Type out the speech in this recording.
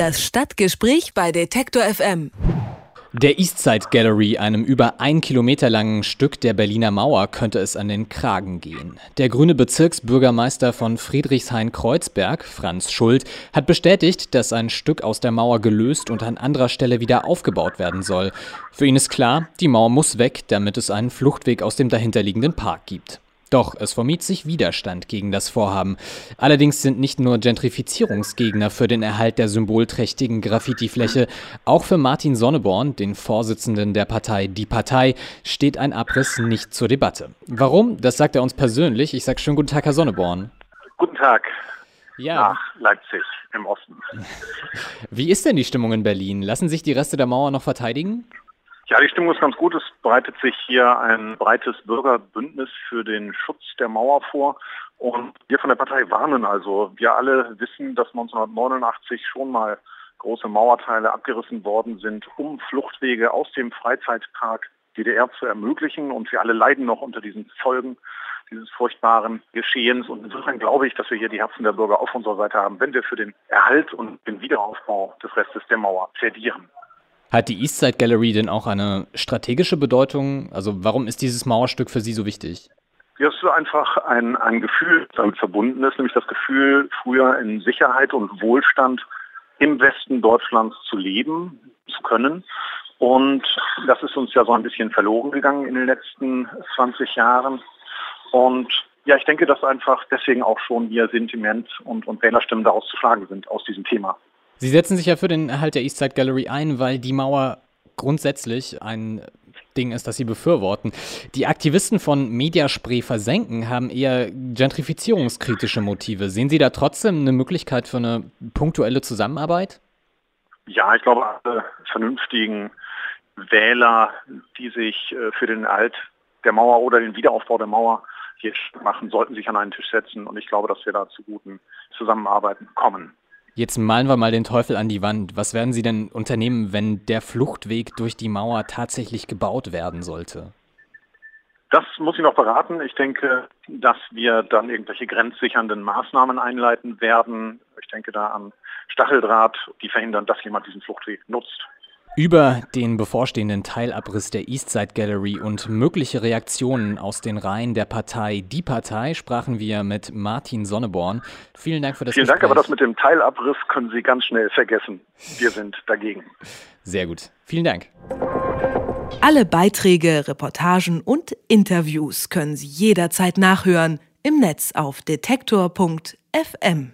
Das Stadtgespräch bei Detektor FM. Der Eastside Gallery, einem über ein Kilometer langen Stück der Berliner Mauer, könnte es an den Kragen gehen. Der grüne Bezirksbürgermeister von Friedrichshain-Kreuzberg, Franz Schuld, hat bestätigt, dass ein Stück aus der Mauer gelöst und an anderer Stelle wieder aufgebaut werden soll. Für ihn ist klar, die Mauer muss weg, damit es einen Fluchtweg aus dem dahinterliegenden Park gibt. Doch es vermied sich Widerstand gegen das Vorhaben. Allerdings sind nicht nur Gentrifizierungsgegner für den Erhalt der symbolträchtigen Graffiti-Fläche, auch für Martin Sonneborn, den Vorsitzenden der Partei Die Partei, steht ein Abriss nicht zur Debatte. Warum? Das sagt er uns persönlich. Ich sage schönen guten Tag, Herr Sonneborn. Guten Tag. Ja. Nach Leipzig im Osten. Wie ist denn die Stimmung in Berlin? Lassen sich die Reste der Mauer noch verteidigen? Ja, die Stimmung ist ganz gut. Es breitet sich hier ein breites Bürgerbündnis für den Schutz der Mauer vor. Und wir von der Partei warnen also. Wir alle wissen, dass 1989 schon mal große Mauerteile abgerissen worden sind, um Fluchtwege aus dem Freizeitpark DDR zu ermöglichen. Und wir alle leiden noch unter diesen Folgen dieses furchtbaren Geschehens. Und insofern glaube ich, dass wir hier die Herzen der Bürger auf unserer Seite haben, wenn wir für den Erhalt und den Wiederaufbau des Restes der Mauer plädieren. Hat die Eastside Gallery denn auch eine strategische Bedeutung? Also warum ist dieses Mauerstück für Sie so wichtig? Ja, es ist einfach ein, ein Gefühl, damit verbunden ist, nämlich das Gefühl, früher in Sicherheit und Wohlstand im Westen Deutschlands zu leben, zu können. Und das ist uns ja so ein bisschen verloren gegangen in den letzten 20 Jahren. Und ja, ich denke, dass einfach deswegen auch schon hier Sentiment und, und Wählerstimmen daraus zu schlagen sind aus diesem Thema. Sie setzen sich ja für den Erhalt der Eastside Gallery ein, weil die Mauer grundsätzlich ein Ding ist, das sie befürworten. Die Aktivisten von Mediaspray versenken haben eher gentrifizierungskritische Motive. Sehen Sie da trotzdem eine Möglichkeit für eine punktuelle Zusammenarbeit? Ja, ich glaube, alle vernünftigen Wähler, die sich äh, für den Erhalt der Mauer oder den Wiederaufbau der Mauer hier machen, sollten sich an einen Tisch setzen. Und ich glaube, dass wir da zu guten Zusammenarbeiten kommen. Jetzt malen wir mal den Teufel an die Wand. Was werden Sie denn unternehmen, wenn der Fluchtweg durch die Mauer tatsächlich gebaut werden sollte? Das muss ich noch beraten. Ich denke, dass wir dann irgendwelche grenzsichernden Maßnahmen einleiten werden. Ich denke da an Stacheldraht, die verhindern, dass jemand diesen Fluchtweg nutzt. Über den bevorstehenden Teilabriss der Eastside Gallery und mögliche Reaktionen aus den Reihen der Partei Die Partei sprachen wir mit Martin Sonneborn. Vielen Dank für das Vielen Gespräch. Dank, aber das mit dem Teilabriss können Sie ganz schnell vergessen. Wir sind dagegen. Sehr gut. Vielen Dank. Alle Beiträge, Reportagen und Interviews können Sie jederzeit nachhören im Netz auf detektor.fm.